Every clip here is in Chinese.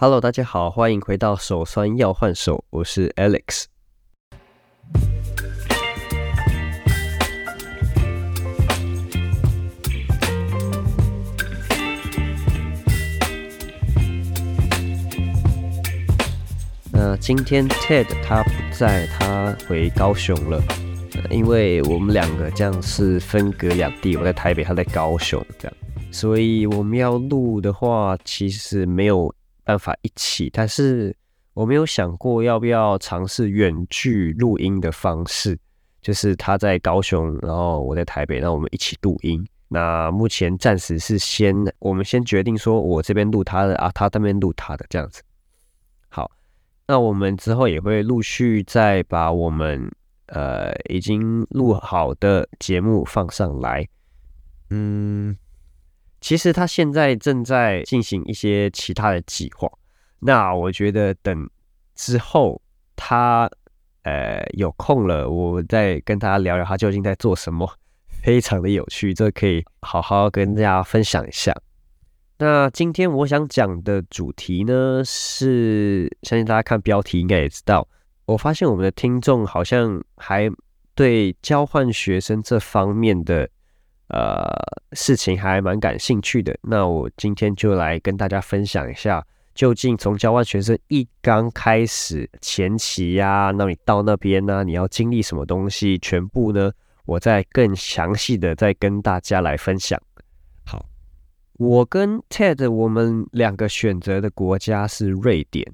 Hello，大家好，欢迎回到手酸要换手，我是 Alex。那今天 Ted 他不在，他回高雄了，因为我们两个这样是分隔两地，我在台北，他在高雄，这样，所以我们要录的话，其实没有办法一起，但是我没有想过要不要尝试远距录音的方式，就是他在高雄，然后我在台北，那我们一起录音。那目前暂时是先，我们先决定说我这边录他的啊，他那边录他的这样子。好那我们之后也会陆续再把我们呃已经录好的节目放上来。嗯，其实他现在正在进行一些其他的计划。那我觉得等之后他呃有空了，我再跟他聊聊他究竟在做什么，非常的有趣，这可以好好跟大家分享一下。那今天我想讲的主题呢，是相信大家看标题应该也知道。我发现我们的听众好像还对交换学生这方面的呃事情还蛮感兴趣的。那我今天就来跟大家分享一下，究竟从交换学生一刚开始前期呀，那你到那边呢，你要经历什么东西，全部呢，我再更详细的再跟大家来分享。好我跟 Ted，我们两个选择的国家是瑞典。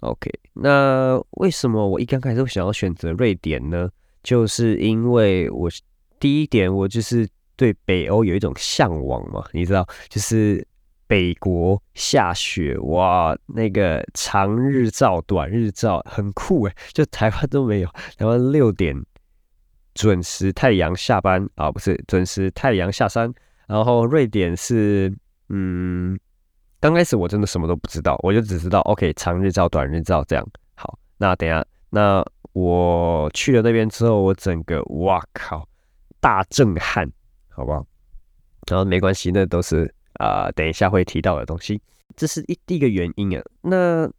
OK，那为什么我一刚开始会想要选择瑞典呢？就是因为我第一点，我就是对北欧有一种向往嘛，你知道，就是北国下雪哇，那个长日照、短日照很酷诶，就台湾都没有，台湾六点准时太阳下班啊，不是准时太阳下山。然后瑞典是，嗯，刚开始我真的什么都不知道，我就只知道 OK 长日照、短日照这样。好，那等下，那我去了那边之后，我整个哇靠，大震撼，好不好？然后没关系，那都是啊，等一下会提到的东西。这是一第一个原因啊。那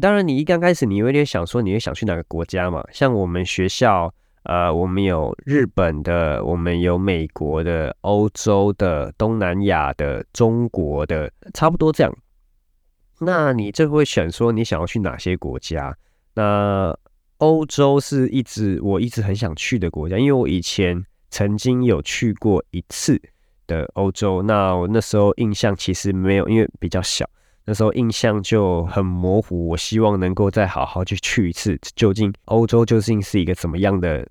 当然，你一刚开始你有点想说，你会想去哪个国家嘛？像我们学校。呃，我们有日本的，我们有美国的，欧洲的，东南亚的，中国的，差不多这样。那你这会选说你想要去哪些国家？那欧洲是一直我一直很想去的国家，因为我以前曾经有去过一次的欧洲。那我那时候印象其实没有，因为比较小，那时候印象就很模糊。我希望能够再好好去去一次，究竟欧洲究竟是一个怎么样的？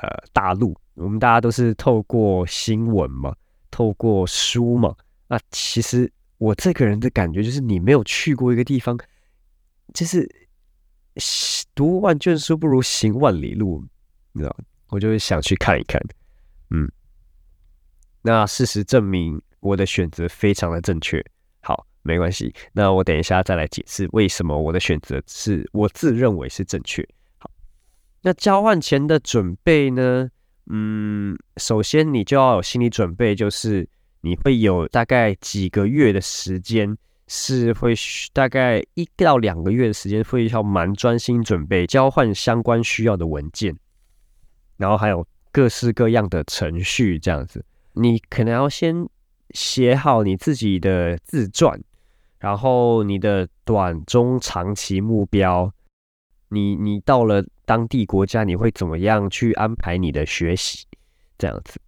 呃，大陆，我们大家都是透过新闻嘛，透过书嘛。那其实我这个人的感觉就是，你没有去过一个地方，就是 读万卷书不如行万里路，你知道？我就会想去看一看。嗯，那事实证明我的选择非常的正确。好，没关系，那我等一下再来解释为什么我的选择是我自认为是正确。好那交换前的准备呢？嗯，首先你就要有心理准备，就是你会有大概几个月的时间，是会大概一到两个月的时间，会要蛮专心准备交换相关需要的文件，然后还有各式各样的程序这样子。你可能要先写好你自己的自传，然后你的短中长期目标。你你到了当地国家，你会怎么样去安排你的学习？这样子。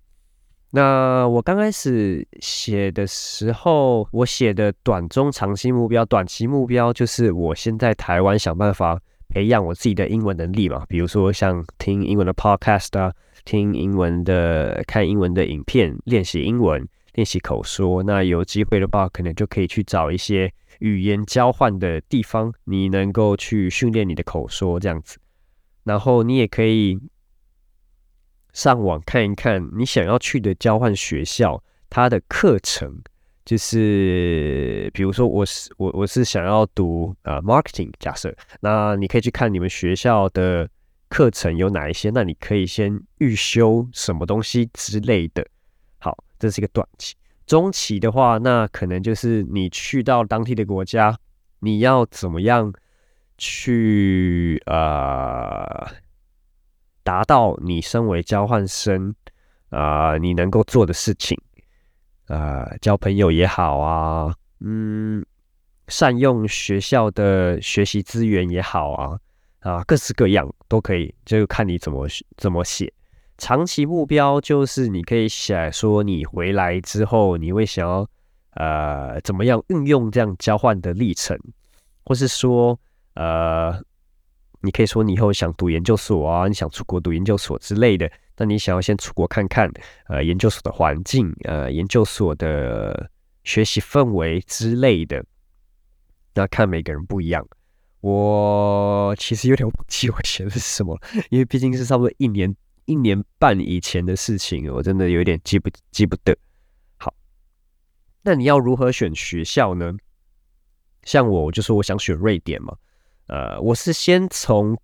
那我刚开始写的时候，我写的短中长期目标，短期目标就是我先在台湾想办法培养我自己的英文能力嘛，比如说像听英文的 podcast 啊，听英文的、看英文的影片，练习英文，练习口说。那有机会的话，可能就可以去找一些。语言交换的地方，你能够去训练你的口说这样子，然后你也可以上网看一看你想要去的交换学校，它的课程就是，比如说我是我我是想要读呃 marketing，假设，那你可以去看你们学校的课程有哪一些，那你可以先预修什么东西之类的。好，这是一个短期。中期的话，那可能就是你去到当地的国家，你要怎么样去呃达到你身为交换生啊你能够做的事情啊交朋友也好啊，嗯，善用学校的学习资源也好啊啊各式各样都可以，就看你怎么怎么写。长期目标就是你可以写说你回来之后你会想要呃怎么样运用这样交换的历程，或是说呃你可以说你以后想读研究所啊，你想出国读研究所之类的，那你想要先出国看看呃研究所的环境呃研究所的学习氛围之类的，那看每个人不一样。我其实有点忘记我写的是什么，因为毕竟是差不多一年。一年半以前的事情，我真的有点记不记不得。好，那你要如何选学校呢？像我，就说我想选瑞典嘛。呃，我是先从，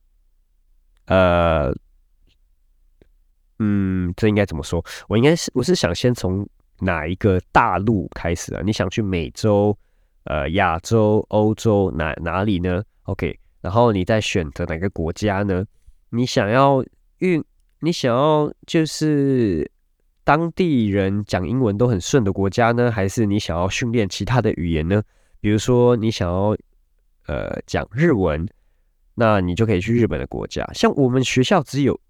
呃，嗯，这应该怎么说？我应该是我是想先从哪一个大陆开始啊？你想去美洲、呃，亚洲、欧洲哪哪里呢？OK，然后你再选择哪个国家呢？你想要运。你想要就是当地人讲英文都很顺的国家呢，还是你想要训练其他的语言呢？比如说你想要呃讲日文，那你就可以去日本的国家。像我们学校只有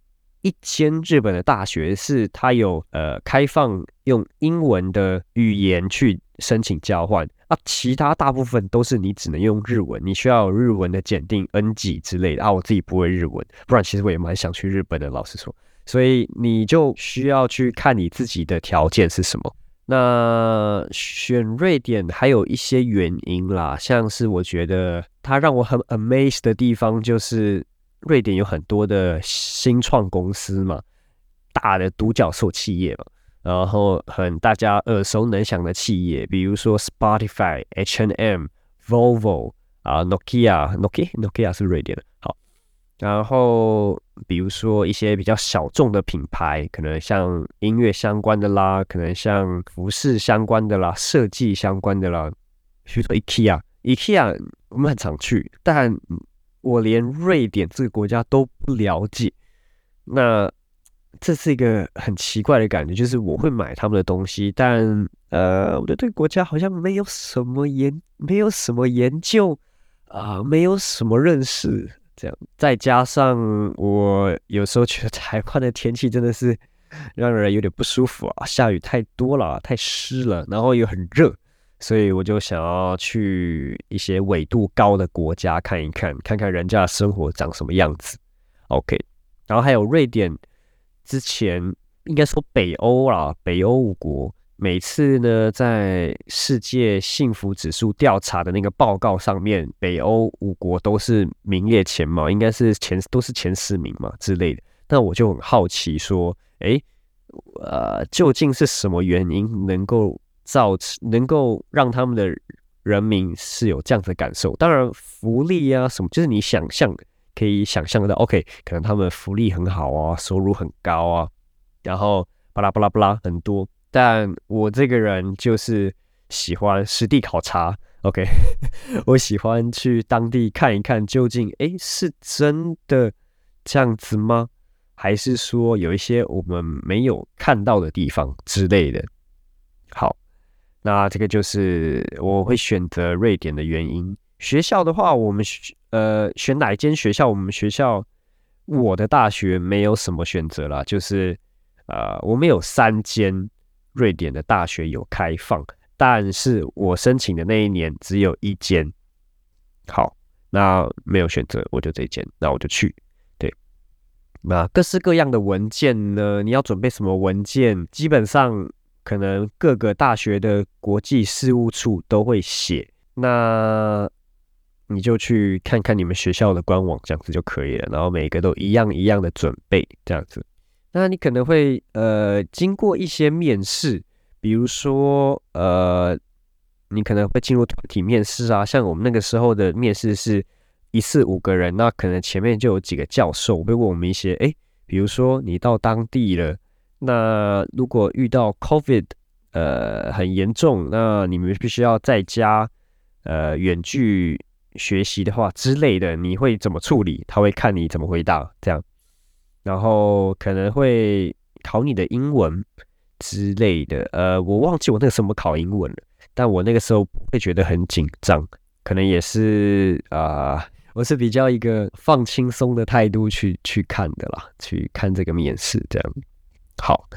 一间日本的大学，是它有呃开放用英文的语言去申请交换啊，其他大部分都是你只能用日文，你需要有日文的检定 N 级之类的啊。我自己不会日文，不然其实我也蛮想去日本的，老实说。所以你就需要去看你自己的条件是什么。那选瑞典还有一些原因啦，像是我觉得它让我很 amazed 的地方，就是瑞典有很多的新创公司嘛，大的独角兽企业嘛，然后很大家耳熟能详的企业，比如说 Spotify、H&M、Volvo 啊，Nokia，Nokia，Nokia 是瑞典的。好，然后。比如说一些比较小众的品牌，可能像音乐相关的啦，可能像服饰相关的啦，设计相关的啦。比如说 IKEA，IKEA 我们很常去，但我连瑞典这个国家都不了解。那这是一个很奇怪的感觉，就是我会买他们的东西，但呃，我对这个国家好像没有什么研，没有什么研究啊，没有什么认识。这样，再加上我有时候觉得台湾的天气真的是让人有点不舒服啊，下雨太多了，太湿了，然后又很热，所以我就想要去一些纬度高的国家看一看，看看人家的生活长什么样子。OK，然后还有瑞典，之前应该说北欧啦，北欧五国。每次呢，在世界幸福指数调查的那个报告上面，北欧五国都是名列前茅，应该是前都是前十名嘛之类的。那我就很好奇，说，哎，呃，究竟是什么原因能够造成，能够让他们的人民是有这样的感受？当然，福利啊什么，就是你想象的可以想象得到，OK，可能他们福利很好啊，收入很高啊，然后巴拉巴拉巴拉很多。但我这个人就是喜欢实地考察，OK，我喜欢去当地看一看，究竟哎是真的这样子吗？还是说有一些我们没有看到的地方之类的？好，那这个就是我会选择瑞典的原因。学校的话，我们呃选哪一间学校？我们学校我的大学没有什么选择啦，就是呃我们有三间。瑞典的大学有开放，但是我申请的那一年只有一间。好，那没有选择，我就这一间，那我就去。对，那各式各样的文件呢？你要准备什么文件？基本上可能各个大学的国际事务处都会写，那你就去看看你们学校的官网，这样子就可以了。然后每个都一样一样的准备，这样子。那你可能会呃经过一些面试，比如说呃你可能会进入团体面试啊，像我们那个时候的面试是一次五个人，那可能前面就有几个教授会问我们一些，哎，比如说你到当地了，那如果遇到 COVID 呃很严重，那你们必须要在家呃远距学习的话之类的，你会怎么处理？他会看你怎么回答，这样，然后可能会考你的英文之类的。呃，我忘记我那个什么考英文了，但我那个时候不会觉得很紧张，可能也是啊，我是比较一个放轻松的态度去去看的啦，去看这个面试这样。好。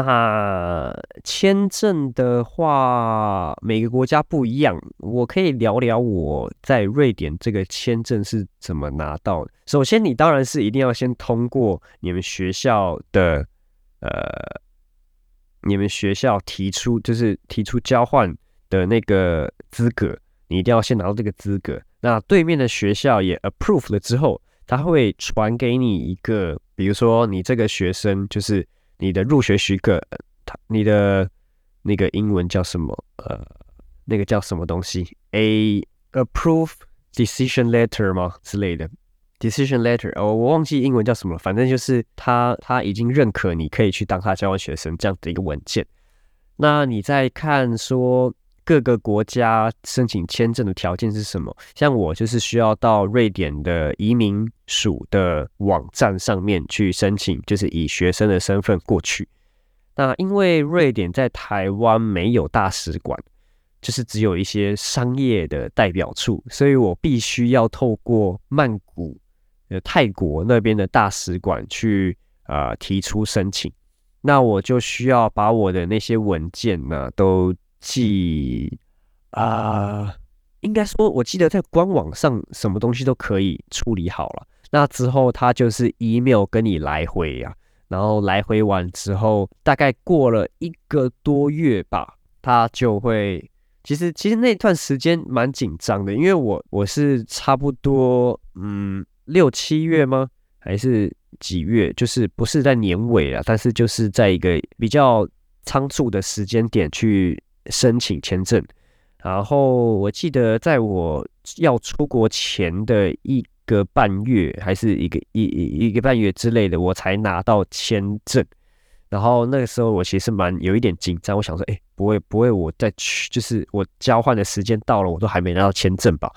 那签证的话，每个国家不一样。我可以聊聊我在瑞典这个签证是怎么拿到的。首先，你当然是一定要先通过你们学校的，呃，你们学校提出就是提出交换的那个资格，你一定要先拿到这个资格。那对面的学校也 approve 了之后，他会传给你一个，比如说你这个学生就是。你的入学许可，他你的那个英文叫什么？呃，那个叫什么东西？A approve decision letter 吗之类的？decision letter 哦，我忘记英文叫什么了。反正就是他他已经认可你可以去当他交换学生这样的一个文件。那你在看说各个国家申请签证的条件是什么？像我就是需要到瑞典的移民。署的网站上面去申请，就是以学生的身份过去。那因为瑞典在台湾没有大使馆，就是只有一些商业的代表处，所以我必须要透过曼谷，呃，泰国那边的大使馆去啊提出申请。那我就需要把我的那些文件呢都寄啊，应该说，我记得在官网上什么东西都可以处理好了。那之后，他就是 email 跟你来回呀，然后来回完之后，大概过了一个多月吧，他就会，其实其实那段时间蛮紧张的，因为我我是差不多嗯六七月吗？还是几月？就是不是在年尾啊，但是就是在一个比较仓促的时间点去申请签证，然后我记得在我要出国前的一。个半月还是一个一一一个半月之类的，我才拿到签证。然后那个时候我其实蛮有一点紧张，我想说，哎，不会不会，我再去就是我交换的时间到了，我都还没拿到签证吧？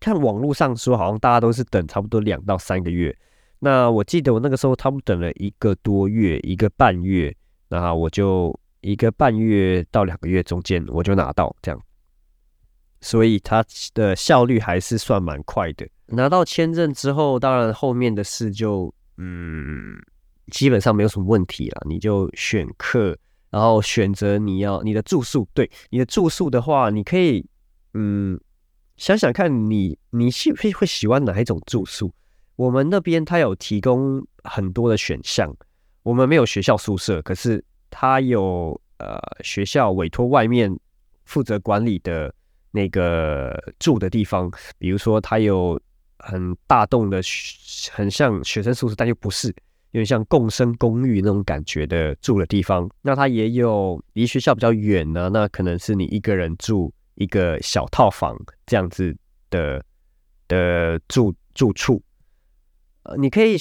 看网络上说，好像大家都是等差不多两到三个月。那我记得我那个时候，他们等了一个多月，一个半月，然后我就一个半月到两个月中间，我就拿到这样。所以它的效率还是算蛮快的。拿到签证之后，当然后面的事就嗯，基本上没有什么问题了。你就选课，然后选择你要你的住宿。对你的住宿的话，你可以嗯想想看你你喜会会喜欢哪一种住宿。我们那边它有提供很多的选项。我们没有学校宿舍，可是它有呃学校委托外面负责管理的那个住的地方，比如说它有。很大栋的，很像学生宿舍，但又不是，有点像共生公寓那种感觉的住的地方。那它也有离学校比较远呢，那可能是你一个人住一个小套房这样子的的住住处。呃，你可以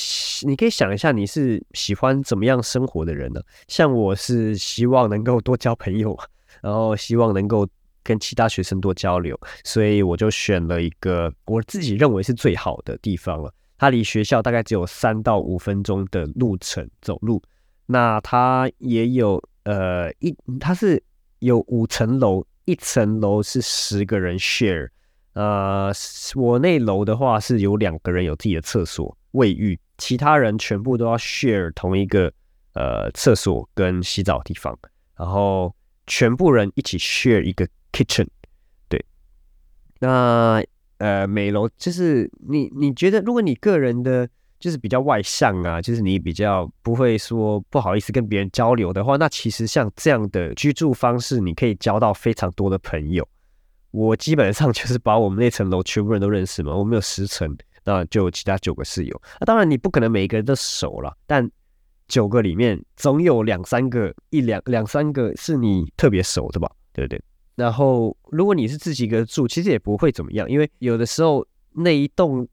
你可以想一下，你是喜欢怎么样生活的人呢？像我是希望能够多交朋友，然后希望能够。跟其他学生多交流，所以我就选了一个我自己认为是最好的地方了。它离学校大概只有三到五分钟的路程走路。那它也有呃一，它是有五层楼，一层楼是十个人 share。呃，我那楼的话是有两个人有自己的厕所、卫浴，其他人全部都要 share 同一个呃厕所跟洗澡地方，然后全部人一起 share 一个。Kitchen，对，那呃，美楼就是你，你觉得如果你个人的，就是比较外向啊，就是你比较不会说不好意思跟别人交流的话，那其实像这样的居住方式，你可以交到非常多的朋友。我基本上就是把我们那层楼全部人都认识嘛，我们有十层，那就其他九个室友。那当然你不可能每一个人都熟了，但九个里面总有两三个、一两两三个是你特别熟的吧？对不对？然后，如果你是自己一个住，其实也不会怎么样，因为有的时候那一栋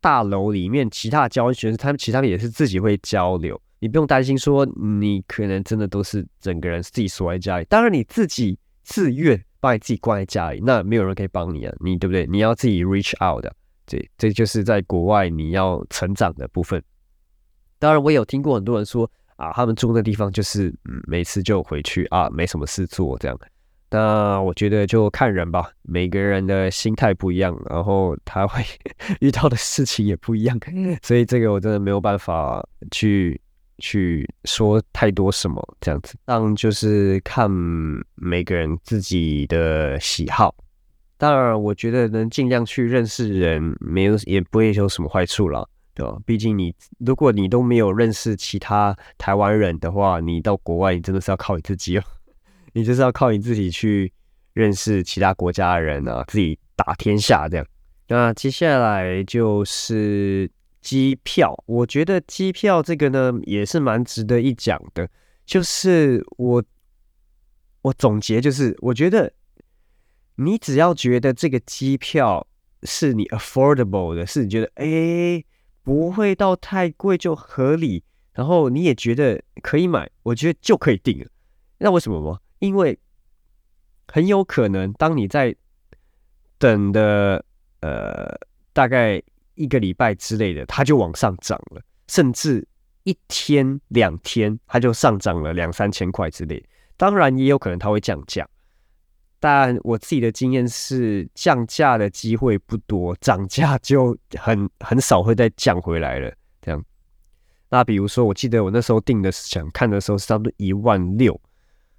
大楼里面其他的交换学生，他们其他也是自己会交流，你不用担心说你可能真的都是整个人自己锁在家里。当然，你自己自愿把你自己关在家里，那没有人可以帮你啊，你对不对？你要自己 reach out 的，这这就是在国外你要成长的部分。当然，我有听过很多人说啊，他们住的地方就是嗯，每次就回去啊，没什么事做这样。那我觉得就看人吧，每个人的心态不一样，然后他会 遇到的事情也不一样，所以这个我真的没有办法去去说太多什么这样子。当就是看每个人自己的喜好。当然，我觉得能尽量去认识人，没有也不会有什么坏处了，对吧？毕竟你如果你都没有认识其他台湾人的话，你到国外你真的是要靠你自己哦。你就是要靠你自己去认识其他国家的人啊，自己打天下这样。那接下来就是机票，我觉得机票这个呢也是蛮值得一讲的。就是我我总结就是，我觉得你只要觉得这个机票是你 affordable 的，是你觉得哎不会到太贵就合理，然后你也觉得可以买，我觉得就可以定了。那为什么吗？因为很有可能，当你在等的呃大概一个礼拜之类的，它就往上涨了，甚至一天两天它就上涨了两三千块之类。当然也有可能它会降价，但我自己的经验是降价的机会不多，涨价就很很少会再降回来了。这样，那比如说，我记得我那时候订的是想看的时候是差不多一万六。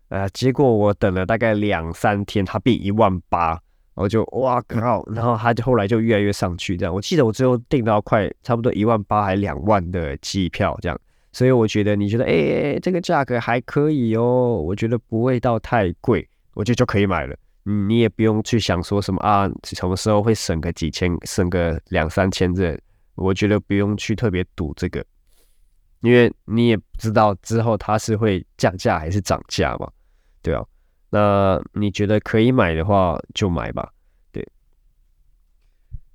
呃，结果我等了大概两三天，它变一万八，我就哇靠！然后它就后来就越来越上去，这样。我记得我最后订到快差不多一万八还两万的机票这样，所以我觉得你觉得哎，这个价格还可以哦，我觉得不会到太贵，我觉得就可以买了。你也不用去想说什么啊，什么时候会省个几千，省个两三千这，我觉得不用去特别赌这个，因为你也不知道之后它是会降价还是涨价嘛。对啊，那你觉得可以买的话就买吧。对，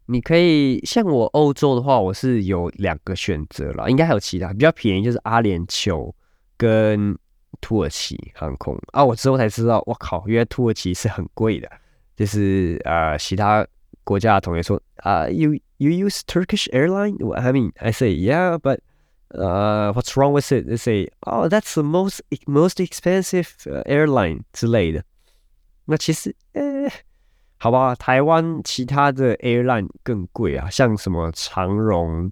你可以像我欧洲的话，我是有两个选择了，应该还有其他比较便宜，就是阿联酋跟土耳其航空啊。我之后才知道，我靠，原来土耳其是很贵的。就是啊，其他国家的同学说啊，You you use Turkish airline? I mean, I say yeah, but 呃，What's wrong with it? They say, oh, that's the most most expensive airline 之类的。那其实，呃，好吧，台湾其他的 airline 更贵啊，像什么长荣、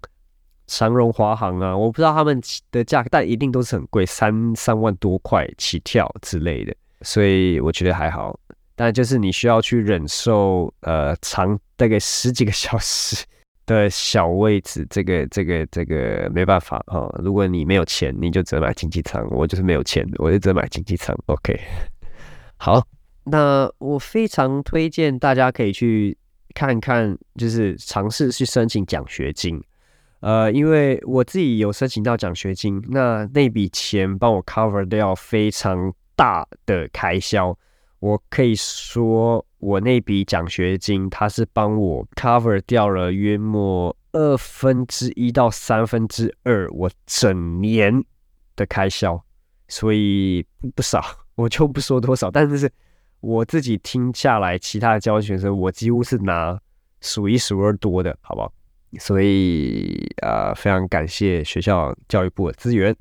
长荣华航啊，我不知道他们的价格，但一定都是很贵，三三万多块起跳之类的。所以我觉得还好，但就是你需要去忍受，呃，长大概十几个小时。的小位置，这个这个这个没办法哈。如果你没有钱，你就只能买经济舱。我就是没有钱，我就只能买经济舱。OK，好，那我非常推荐大家可以去看看，就是尝试去申请奖学金。呃，因为我自己有申请到奖学金，那那笔钱帮我 cover 掉非常大的开销。我可以说。我那笔奖学金，它是帮我 cover 掉了约莫二分之一到三分之二我整年的开销，所以不少，我就不说多少。但是我自己听下来，其他的交换学生，我几乎是拿数一数二多的，好不好？所以啊，非常感谢学校教育部的资源。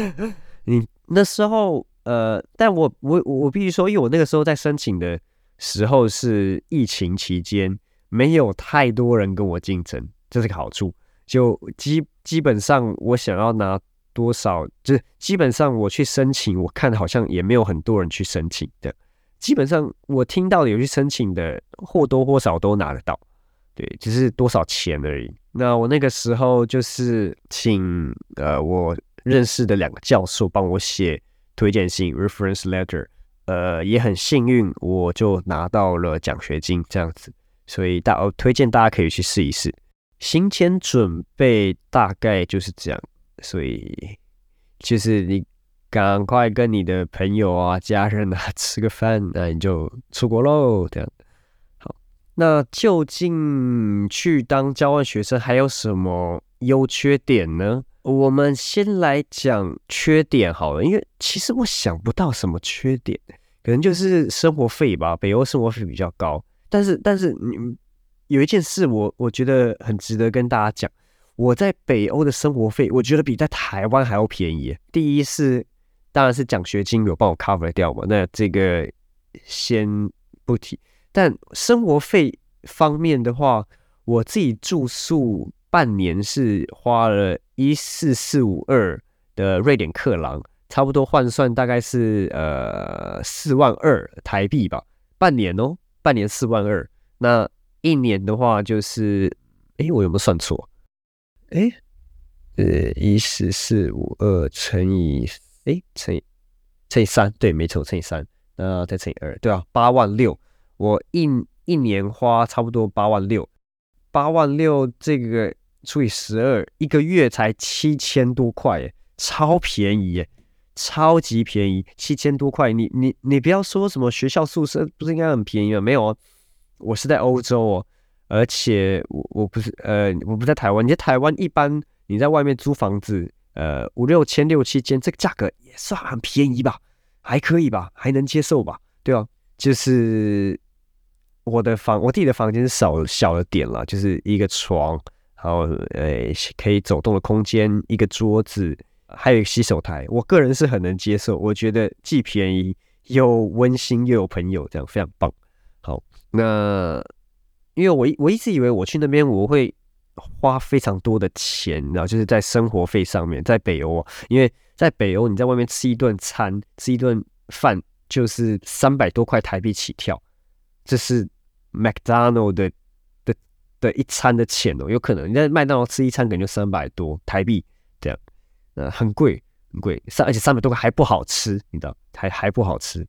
你那时候，呃，但我我我必须说，因为我那个时候在申请的。时候是疫情期间，没有太多人跟我竞争，这是个好处。就基基本上，我想要拿多少，就是基本上我去申请，我看好像也没有很多人去申请的。基本上我听到的有去申请的，或多或少都拿得到，对，只是多少钱而已。那我那个时候就是请呃我认识的两个教授帮我写推荐信 （reference letter）。呃，也很幸运，我就拿到了奖学金这样子，所以大我推荐大家可以去试一试。行前准备大概就是这样，所以就是你赶快跟你的朋友啊、家人啊 吃个饭，那你就出国喽。这样，那究竟去当交换学生还有什么优缺点呢？我们先来讲缺点好了，因为其实我想不到什么缺点。可能就是生活费吧，北欧生活费比较高。但是，但是你有一件事，我我觉得很值得跟大家讲。我在北欧的生活费，我觉得比在台湾还要便宜。第一是，当然是奖学金有帮我 cover 掉嘛，那这个先不提。但生活费方面的话，我自己住宿半年是花了一四四五二的瑞典克朗，差不多换算大概是呃四万二台币吧。半年哦，半年四万二。那一年的话就是，哎，我有没有算错？哎，呃，一四四五二乘以哎乘以乘以三，对，没错，乘以三，那再乘以二，对啊，八万六。我一一年花差不多八万六，八万六这个除以十二，一个月才七千多块，耶，超便宜耶，超级便宜，七千多块。你你你不要说什么学校宿舍不是应该很便宜吗？没有啊，我是在欧洲哦。而且我我不是呃我不在台湾，你在台湾一般你在外面租房子，呃五六千六七千，这个价格也算很便宜吧，还可以吧，还能接受吧，对啊，就是我的房我自己的房间是少小了点了，就是一个床，然后呃可以走动的空间，一个桌子，还有一个洗手台，我个人是很能接受，我觉得既便宜又温馨又有朋友，这样非常棒。好，那。因为我我一直以为我去那边我会花非常多的钱，然后就是在生活费上面，在北欧，因为在北欧你在外面吃一顿餐，吃一顿饭就是三百多块台币起跳，这是 McDonald 的的的一餐的钱哦，有可能你在麦当劳吃一餐可能就三百多台币这样，呃，很贵很贵，三而且三百多块还不好吃，你知道还还不好吃，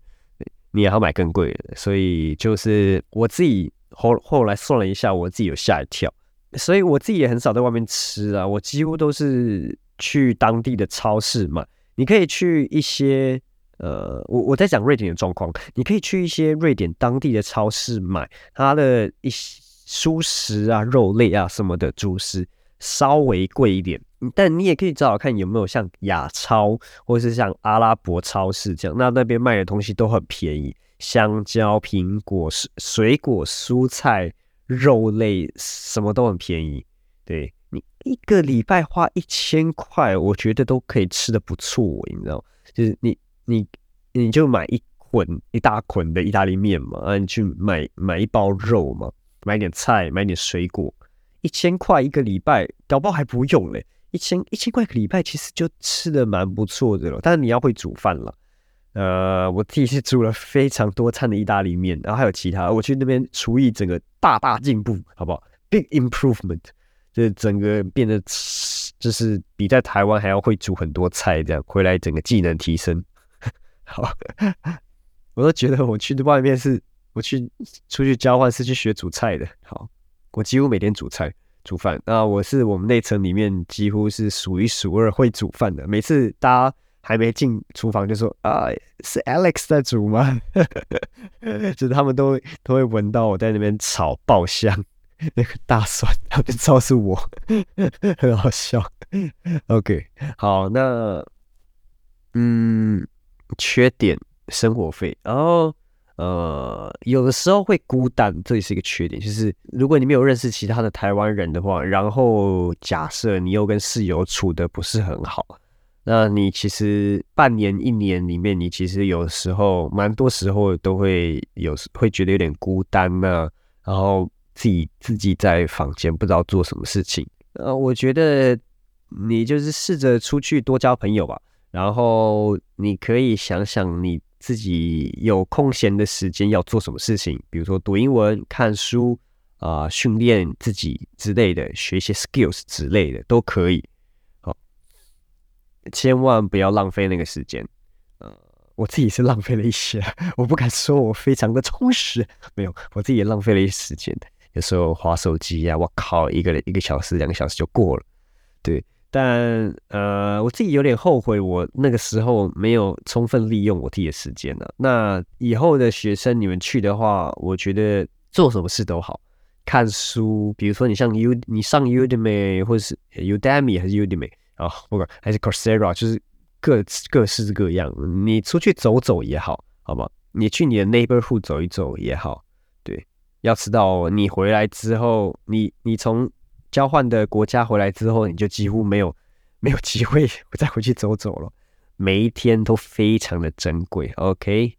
你也要买更贵的，所以就是我自己。后后来算了一下，我自己有吓一跳，所以我自己也很少在外面吃啊，我几乎都是去当地的超市买。你可以去一些呃，我我在讲瑞典的状况，你可以去一些瑞典当地的超市买它的一些蔬食啊、肉类啊什么的主食，稍微贵一点，但你也可以找找看有没有像亚超或是像阿拉伯超市这样，那那边卖的东西都很便宜。香蕉、苹果、水水果、蔬菜、肉类，什么都很便宜。对你一个礼拜花一千块，我觉得都可以吃的不错，你知道就是你你你就买一捆一大捆的意大利面嘛，啊，你去买买一包肉嘛，买点菜，买点水果，一千块一个礼拜，搞不好还不用嘞。一千一千块一个礼拜，其实就吃的蛮不错的了。但是你要会煮饭了。呃，我自己是煮了非常多餐的意大利面，然后还有其他，我去那边厨艺整个大大进步，好不好？Big improvement，就是整个变得就是比在台湾还要会煮很多菜，这样回来整个技能提升。好，我都觉得我去外面是，我去出去交换是去学煮菜的。好，我几乎每天煮菜煮饭，那我是我们内层里面几乎是数一数二会煮饭的，每次大家。还没进厨房就说啊，是 Alex 在煮吗？就是他们都都会闻到我在那边炒爆香那个大蒜，他们知道是我，很好笑。OK，好，那嗯，缺点生活费，然后呃，有的时候会孤单，这也是一个缺点。就是如果你没有认识其他的台湾人的话，然后假设你又跟室友处的不是很好。那你其实半年、一年里面，你其实有时候蛮多时候都会有会觉得有点孤单呢，然后自己自己在房间不知道做什么事情。呃，我觉得你就是试着出去多交朋友吧，然后你可以想想你自己有空闲的时间要做什么事情，比如说读英文、看书啊、训练自己之类的，学一些 skills 之类的都可以。好千万不要浪费那个时间，呃，我自己是浪费了一些，我不敢说我非常的充实，没有，我自己也浪费了一些时间，有时候划手机呀，我靠，一个一个小时、两个小时就过了，对，但呃，我自己有点后悔，我那个时候没有充分利用我自己的时间呢。那以后的学生你们去的话，我觉得做什么事都好，看书，比如说你像 U，你上 Udemy 或是 Udemy 还是 Udemy。啊，不管还是 Coursera，就是各各式各样。你出去走走也好，好吧？你去你的 neighborhood 走一走也好。对，要知道你回来之后，你你从交换的国家回来之后，你就几乎没有 没有机会 再回去走走了。每一天都非常的珍贵，OK，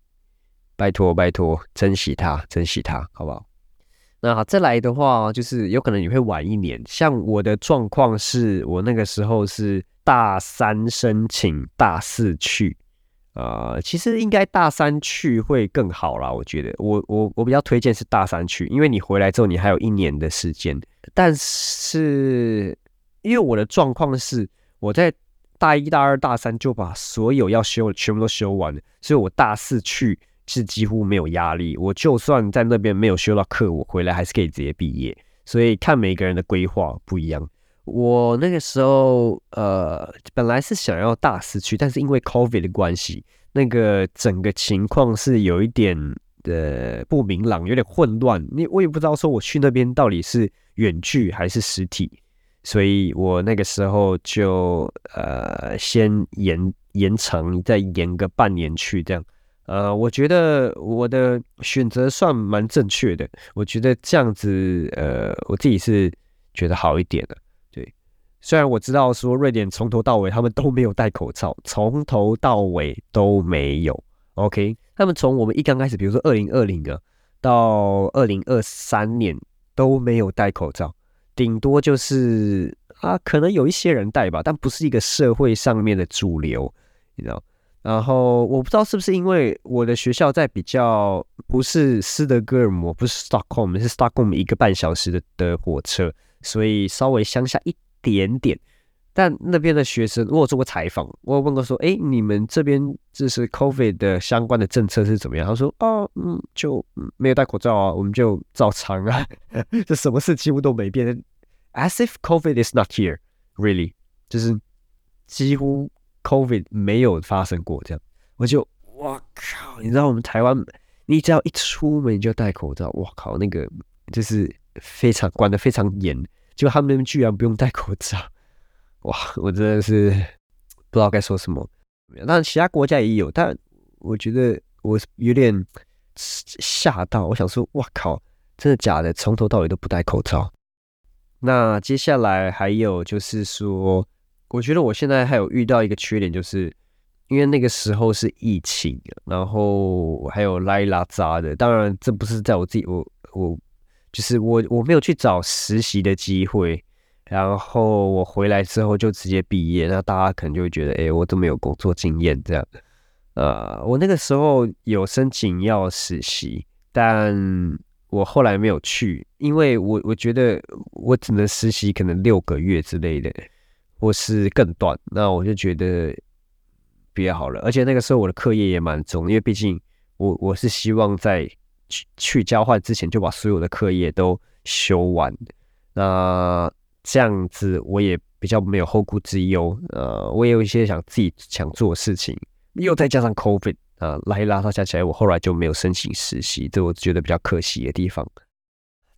拜托拜托，珍惜它，珍惜它，好不好？那好，再来的话，就是有可能你会晚一年。像我的状况是，我那个时候是大三申请，大四去。呃，其实应该大三去会更好啦，我觉得。我我我比较推荐是大三去，因为你回来之后你还有一年的时间。但是因为我的状况是，我在。大一、大二、大三就把所有要修的全部都修完了，所以我大四去是几乎没有压力。我就算在那边没有修到课，我回来还是可以直接毕业。所以看每个人的规划不一样。我那个时候呃，本来是想要大四去，但是因为 COVID 的关系，那个整个情况是有一点的不明朗，有点混乱。你我也不知道说我去那边到底是远距还是实体。所以我那个时候就呃先延延长，再延个半年去这样，呃，我觉得我的选择算蛮正确的。我觉得这样子，呃，我自己是觉得好一点的。对，虽然我知道说瑞典从头到尾他们都没有戴口罩，从头到尾都没有。OK，他们从我们一刚开始，比如说二零二零的到二零二三年都没有戴口罩。顶多就是啊，可能有一些人戴吧，但不是一个社会上面的主流，你知道。然后我不知道是不是因为我的学校在比较不是斯德哥尔摩，不是 Stockholm，是 Stockholm 一个半小时的的火车，所以稍微乡下一点点。但那边的学生，我有做过采访，我有问过说，哎，你们这边就是 COVID 的相关的政策是怎么样？他说，哦，嗯，就没有戴口罩啊，我们就照常啊，这什么事几乎都没变，as if COVID is not here，really，就是几乎 COVID 没有发生过这样。我就，哇靠，你知道我们台湾，你只要一出门就戴口罩，哇靠，那个就是非常管得非常严，就他们那边居然不用戴口罩。哇，我真的是不知道该说什么。但其他国家也有，但我觉得我有点吓到。我想说，哇靠，真的假的？从头到尾都不戴口罩。那接下来还有就是说，我觉得我现在还有遇到一个缺点，就是因为那个时候是疫情，然后还有拉拉扎的。当然，这不是在我自己，我我就是我我没有去找实习的机会。然后我回来之后就直接毕业，那大家可能就会觉得，哎，我都没有工作经验这样。呃，我那个时候有申请要实习，但我后来没有去，因为我我觉得我只能实习可能六个月之类的，或是更短。那我就觉得比较好了，而且那个时候我的课业也蛮重，因为毕竟我我是希望在去去交换之前就把所有的课业都修完。那这样子我也比较没有后顾之忧，呃，我也有一些想自己想做的事情，又再加上 COVID 啊，拉一拉到加起来，我后来就没有申请实习，这我觉得比较可惜的地方。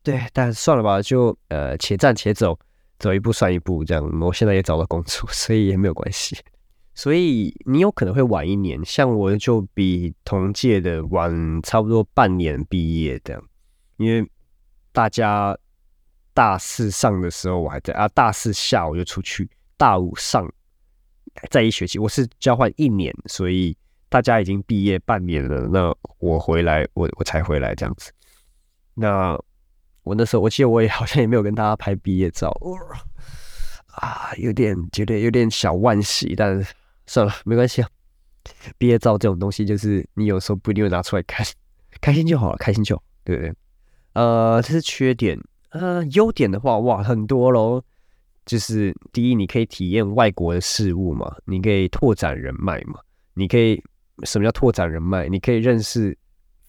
对，但算了吧，就呃，且战且走，走一步算一步，这样。我现在也找到工作，所以也没有关系。所以你有可能会晚一年，像我就比同届的晚差不多半年毕业这样，因为大家。大四上的时候我还在啊，大四下我就出去，大五上在一学期，我是交换一年，所以大家已经毕业半年了，那我回来，我我才回来这样子。那我那时候我记得我也好像也没有跟大家拍毕业照，啊，有点觉得有点小惋惜，但算了，没关系啊。毕业照这种东西，就是你有时候不一定会拿出来看，开心就好了，开心就好，对不对？呃，这是缺点。呃，优点的话，哇，很多喽。就是第一，你可以体验外国的事物嘛，你可以拓展人脉嘛，你可以什么叫拓展人脉？你可以认识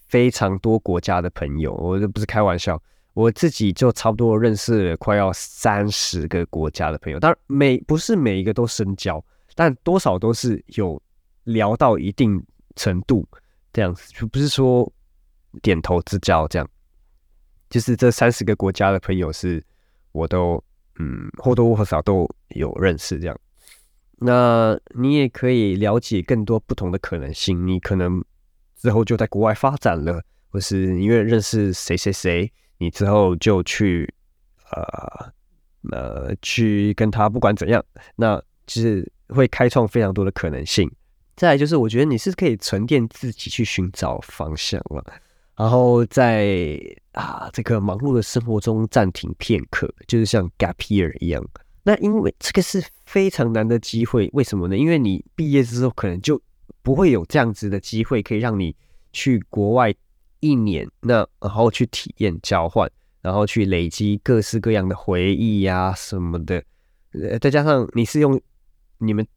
非常多国家的朋友，我这不是开玩笑，我自己就差不多认识了快要三十个国家的朋友。当然，每不是每一个都深交，但多少都是有聊到一定程度这样子，就不是说点头之交这样。就是这三十个国家的朋友是，我都嗯或多或少都有认识这样。那你也可以了解更多不同的可能性。你可能之后就在国外发展了，或是因为认识谁谁谁，你之后就去呃呃去跟他不管怎样，那其实会开创非常多的可能性。再就是，我觉得你是可以沉淀自己去寻找方向了，然后在啊这个忙碌的生活中暂停片刻，就是像 gap year 一样。那因为这个是非常难的机会，为什么呢？因为你毕业之后可能就不会有这样子的机会，可以让你去国外一年，那然后去体验交换，然后去累积各式各样的回忆呀什么的。呃，再加上你是用你们。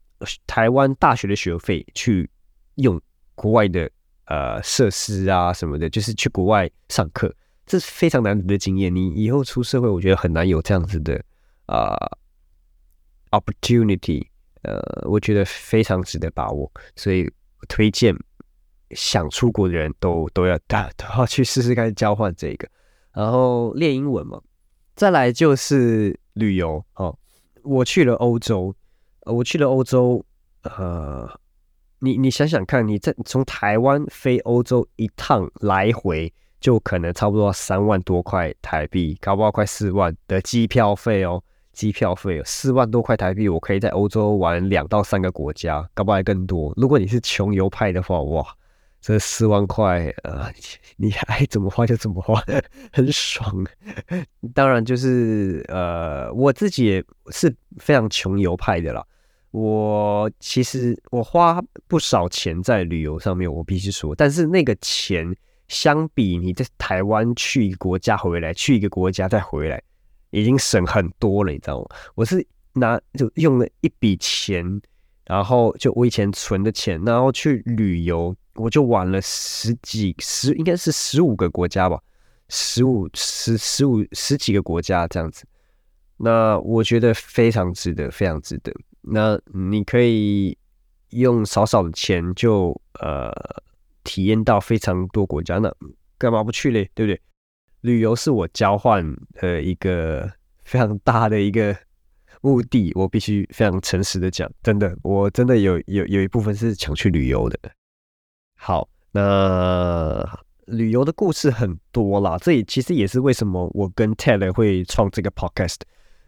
台湾大学的学费去用国外的呃设施啊什么的，就是去国外上课，这是非常难得的经验。你以后出社会，我觉得很难有这样子的啊 opportunity，呃，我觉得非常值得把握，所以推荐想出国的人都都要都要去试试看交换这个，然后练英文嘛。再来就是旅游哦，我去了欧洲。我去了欧洲，呃，你你想想看，你在从台湾飞欧洲一趟来回，就可能差不多三万多块台币，搞不好快四万的机票费哦，机票费四万多块台币，我可以在欧洲玩两到三个国家，搞不好还更多。如果你是穷游派的话，哇！这四万块，呃，你爱怎么花就怎么花，很爽。当然，就是呃，我自己也是非常穷游派的啦。我其实我花不少钱在旅游上面，我必须说，但是那个钱相比你在台湾去一个国家回来，去一个国家再回来，已经省很多了，你知道吗？我是拿就用了一笔钱，然后就我以前存的钱，然后去旅游。我就玩了十几十，应该是十五个国家吧，十五十十五十几个国家这样子。那我觉得非常值得，非常值得。那你可以用少少的钱就呃体验到非常多国家，那干嘛不去嘞？对不对？旅游是我交换的一个 非常大的一个目的，我必须非常诚实的讲，真的，我真的有有有一部分是想去旅游的。好，那旅游的故事很多啦，这也其实也是为什么我跟 Ted 会创这个 podcast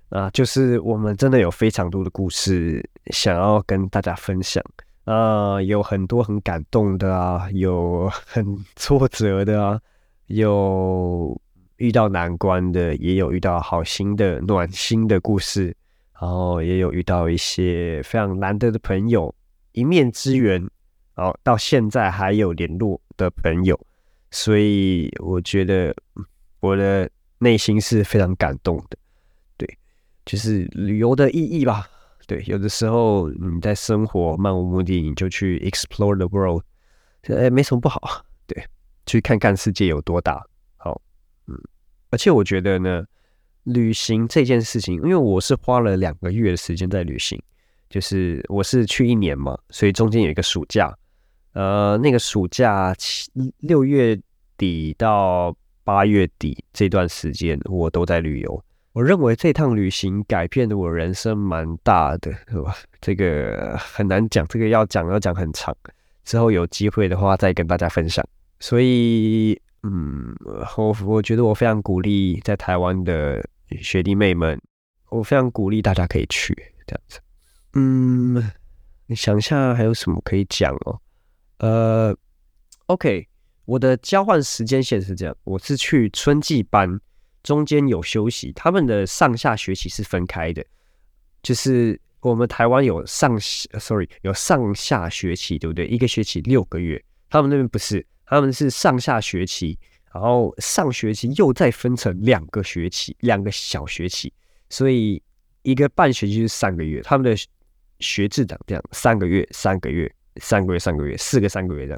啊，就是我们真的有非常多的故事想要跟大家分享啊，有很多很感动的啊，有很 挫折的啊，有遇到难关的，也有遇到好心的暖心的故事，然后也有遇到一些非常难得的朋友，一面之缘。哦，到现在还有联络的朋友，所以我觉得我的内心是非常感动的。对，就是旅游的意义吧。对，有的时候你在生活漫无目的，你就去 explore the world，哎，没什么不好。对，去看看世界有多大。好，嗯，而且我觉得呢，旅行这件事情，因为我是花了两个月的时间在旅行，就是我是去一年嘛，所以中间有一个暑假。呃，那个暑假七六月底到八月底这段时间，我都在旅游。我认为这趟旅行改变了我人生蛮大的，是吧？这个很难讲，这个要讲要讲很长，之后有机会的话再跟大家分享。所以，嗯，我我觉得我非常鼓励在台湾的学弟妹们，我非常鼓励大家可以去这样子。嗯，你想一下还有什么可以讲哦？呃，OK，我的交换时间线是这样，我是去春季班，中间有休息。他们的上下学期是分开的，就是我们台湾有上，sorry，有上下学期，对不对？一个学期六个月，他们那边不是，他们是上下学期，然后上学期又再分成两个学期，两个小学期，所以一个半学期是三个月。他们的学制长这样，三个月，三个月。三个月，三个月，四个三个月的，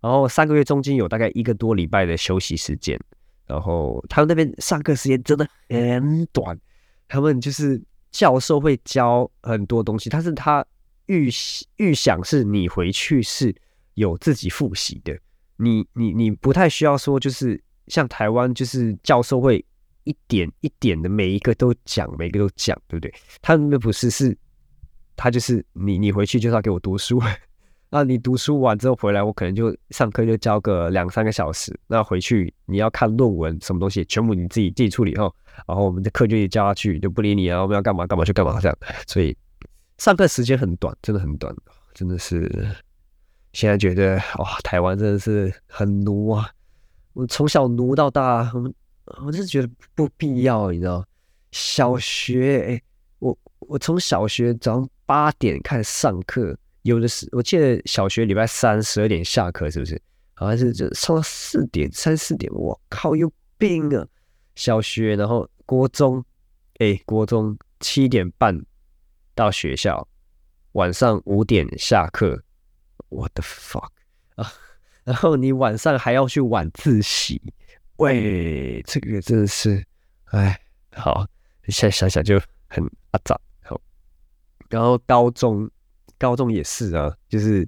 然后三个月中间有大概一个多礼拜的休息时间，然后他们那边上课时间真的很短，他们就是教授会教很多东西，但是他预预想是你回去是有自己复习的，你你你不太需要说就是像台湾就是教授会一点一点的每一个都讲，每个都讲，对不对？他们那不是是，他就是你你回去就是要给我读书。那，你读书完之后回来，我可能就上课就教个两三个小时，那回去你要看论文什么东西，全部你自己自己处理后，然后我们的课就一教下去，就不理你啊，我们要干嘛干嘛就干嘛这样，所以上课时间很短，真的很短，真的是现在觉得哇，台湾真的是很奴啊，我从小奴到大，我们我就是觉得不必要，你知道，小学哎，我我从小学早上八点开始上课。有的是，我记得小学礼拜三十二点下课，是不是？好像是就上到四点三四点，我靠，有病啊！小学，然后国中，哎，国中七点半到学校，晚上五点下课，我的 fuck 啊！然后你晚上还要去晚自习，喂，这个真的是，哎，好，现在想想就很阿杂。好，然后高中。高中也是啊，就是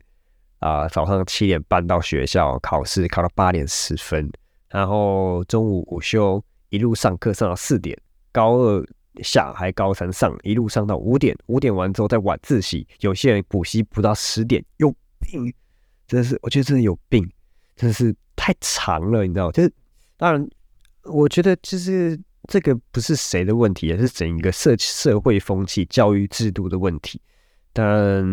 啊，早上七点半到学校考试，考到八点十分，然后中午午休，一路上课上到四点，高二下还高三上，一路上到五点，五点完之后再晚自习，有些人补习补到十点，有病，真的是，我觉得真的有病，真的是太长了，你知道？就是当然，我觉得就是这个不是谁的问题，也是整一个社社会风气、教育制度的问题。但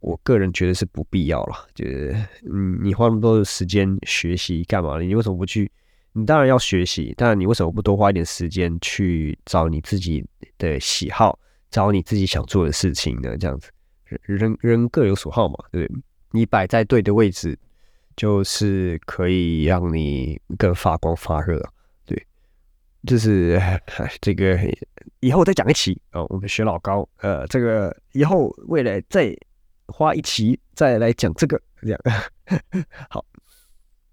我个人觉得是不必要了，就是嗯，你花那么多的时间学习干嘛？你为什么不去？你当然要学习，但你为什么不多花一点时间去找你自己的喜好，找你自己想做的事情呢？这样子，人人各有所好嘛，对不对？你摆在对的位置，就是可以让你更发光发热。就是 这个以后再讲一期哦，我们学老高，呃，这个以后未来再花一期再来讲这个这样。好，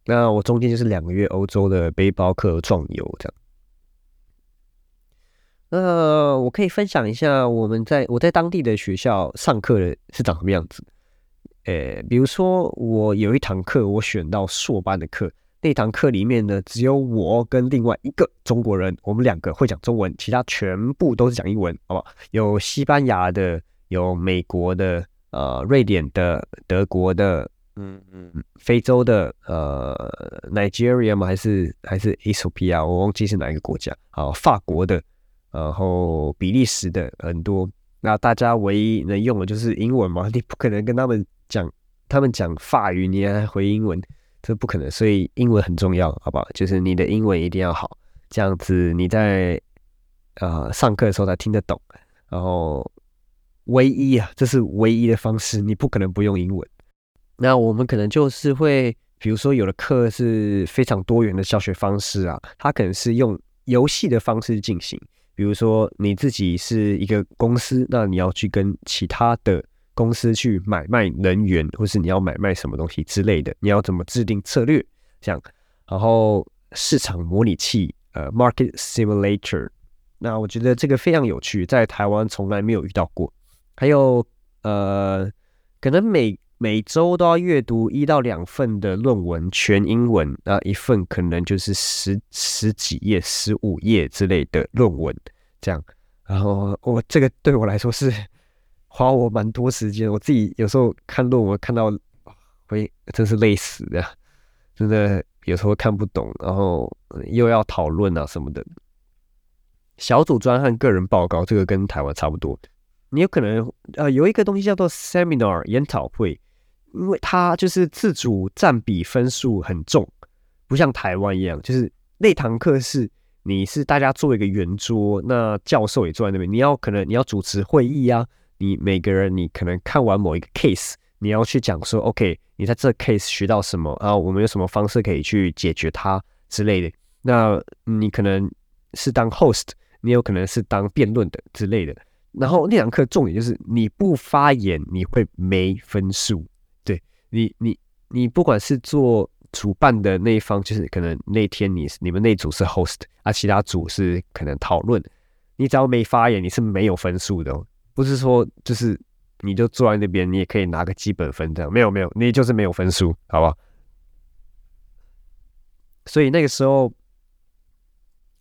那我中间就是两个月欧洲的背包客壮游这样。那我可以分享一下我们在我在当地的学校上课的是长什么样子。呃，比如说我有一堂课我选到硕班的课。那堂课里面呢，只有我跟另外一个中国人，我们两个会讲中文，其他全部都是讲英文，好不好？有西班牙的，有美国的，呃，瑞典的，德国的，嗯嗯，非洲的，呃，Nigeria 吗？还是还是 Ethiopia？我忘记是哪一个国家。好，法国的，然后比利时的很多。那大家唯一能用的就是英文嘛？你不可能跟他们讲，他们讲法语，你还回英文。这不可能，所以英文很重要，好不好？就是你的英文一定要好，这样子你在呃上课的时候才听得懂。然后唯一啊，这是唯一的方式，你不可能不用英文。那我们可能就是会，比如说有的课是非常多元的教学方式啊，它可能是用游戏的方式进行。比如说你自己是一个公司，那你要去跟其他的。公司去买卖能源，或是你要买卖什么东西之类的，你要怎么制定策略？这样，然后市场模拟器，呃，market simulator，那我觉得这个非常有趣，在台湾从来没有遇到过。还有，呃，可能每每周都要阅读一到两份的论文，全英文，那一份可能就是十十几页、十五页之类的论文，这样。然后我这个对我来说是。花我蛮多时间，我自己有时候看论文看到会真是累死的，真的有时候看不懂，然后又要讨论啊什么的。小组专和个人报告这个跟台湾差不多，你有可能呃有一个东西叫做 seminar 研讨会，因为它就是自主占比分数很重，不像台湾一样，就是那堂课是你是大家坐一个圆桌，那教授也坐在那边，你要可能你要主持会议啊。你每个人，你可能看完某一个 case，你要去讲说，OK，你在这 case 学到什么啊？我们有什么方式可以去解决它之类的？那你可能是当 host，你有可能是当辩论的之类的。然后那堂课重点就是你不发言你会没分数。对你，你，你不管是做主办的那一方，就是可能那天你你们那组是 host，啊，其他组是可能讨论，你只要没发言，你是没有分数的。哦不是说就是你就坐在那边，你也可以拿个基本分这样，没有没有，你就是没有分数，好吧？所以那个时候，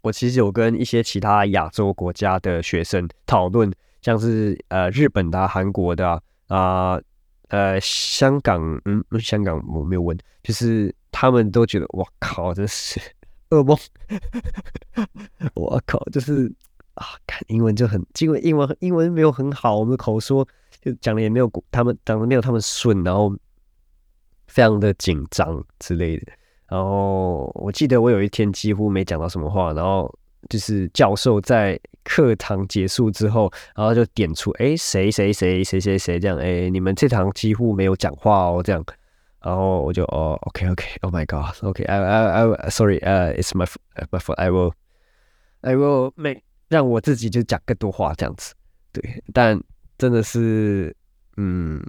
我其实有跟一些其他亚洲国家的学生讨论，像是呃日本的、韩国的啊，呃，香港，嗯，香港我没有问，就是他们都觉得，我靠，真是 噩梦，我靠，就是啊，看英文就很，因为英文英文没有很好，我们的口说就讲的也没有他们讲的没有他们顺，然后非常的紧张之类的。然后我记得我有一天几乎没讲到什么话，然后就是教授在课堂结束之后，然后就点出，哎，谁谁谁谁谁谁这样，哎，你们这堂几乎没有讲话哦，这样。然后我就哦，OK OK，Oh my God，OK，I I I，Sorry，呃，It's my my fault，I will I will make 让我自己就讲更多话这样子。对，但真的是，嗯。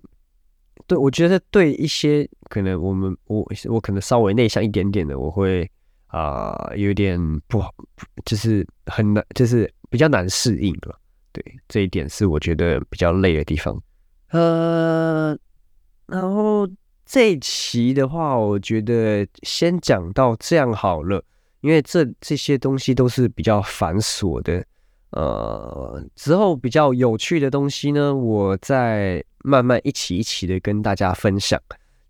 对，我觉得对一些可能我们我我可能稍微内向一点点的，我会啊有点不好，就是很难，就是比较难适应了。对，这一点是我觉得比较累的地方。呃，然后这一期的话，我觉得先讲到这样好了，因为这这些东西都是比较繁琐的。呃，之后比较有趣的东西呢，我再慢慢一起一起的跟大家分享。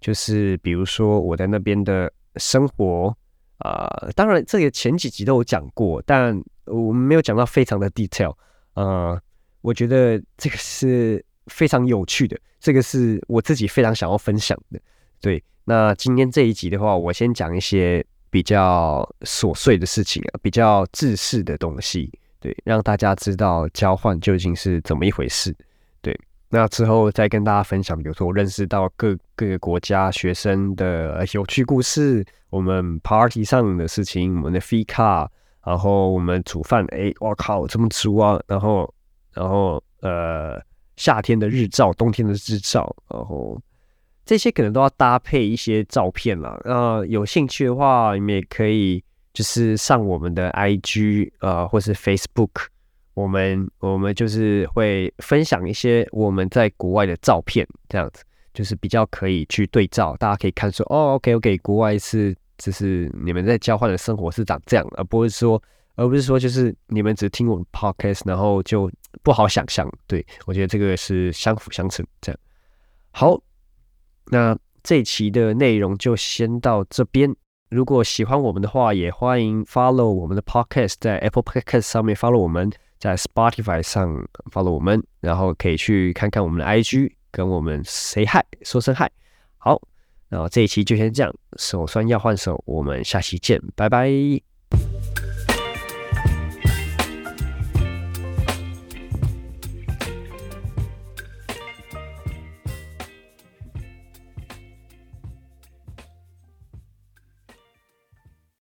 就是比如说我在那边的生活，啊，当然这个前几集都有讲过，但我们没有讲到非常的 detail。呃，我觉得这个是非常有趣的，这个是我自己非常想要分享的。对，那今天这一集的话，我先讲一些比较琐碎的事情啊，比较自私的东西。对，让大家知道交换究竟是怎么一回事。对，那之后再跟大家分享，比如说我认识到各各个国家学生的有趣故事，我们 party 上的事情，我们的 fee 卡，然后我们煮饭，哎，我靠，这么煮啊！然后，然后呃，夏天的日照，冬天的日照，然后这些可能都要搭配一些照片了。那有兴趣的话，你们也可以。就是上我们的 IG 呃，或是 Facebook，我们我们就是会分享一些我们在国外的照片，这样子就是比较可以去对照，大家可以看说哦，OK OK，国外是就是你们在交换的生活是长这样，而不是说而不是说就是你们只听我们 Podcast，然后就不好想象。对我觉得这个是相辅相成，这样好。那这一期的内容就先到这边。如果喜欢我们的话，也欢迎 follow 我们的 podcast，在 Apple Podcast 上面 follow 我们，在 Spotify 上 follow 我们，然后可以去看看我们的 IG，跟我们 say hi，说声 hi。好，那这一期就先这样，手酸要换手，我们下期见，拜拜。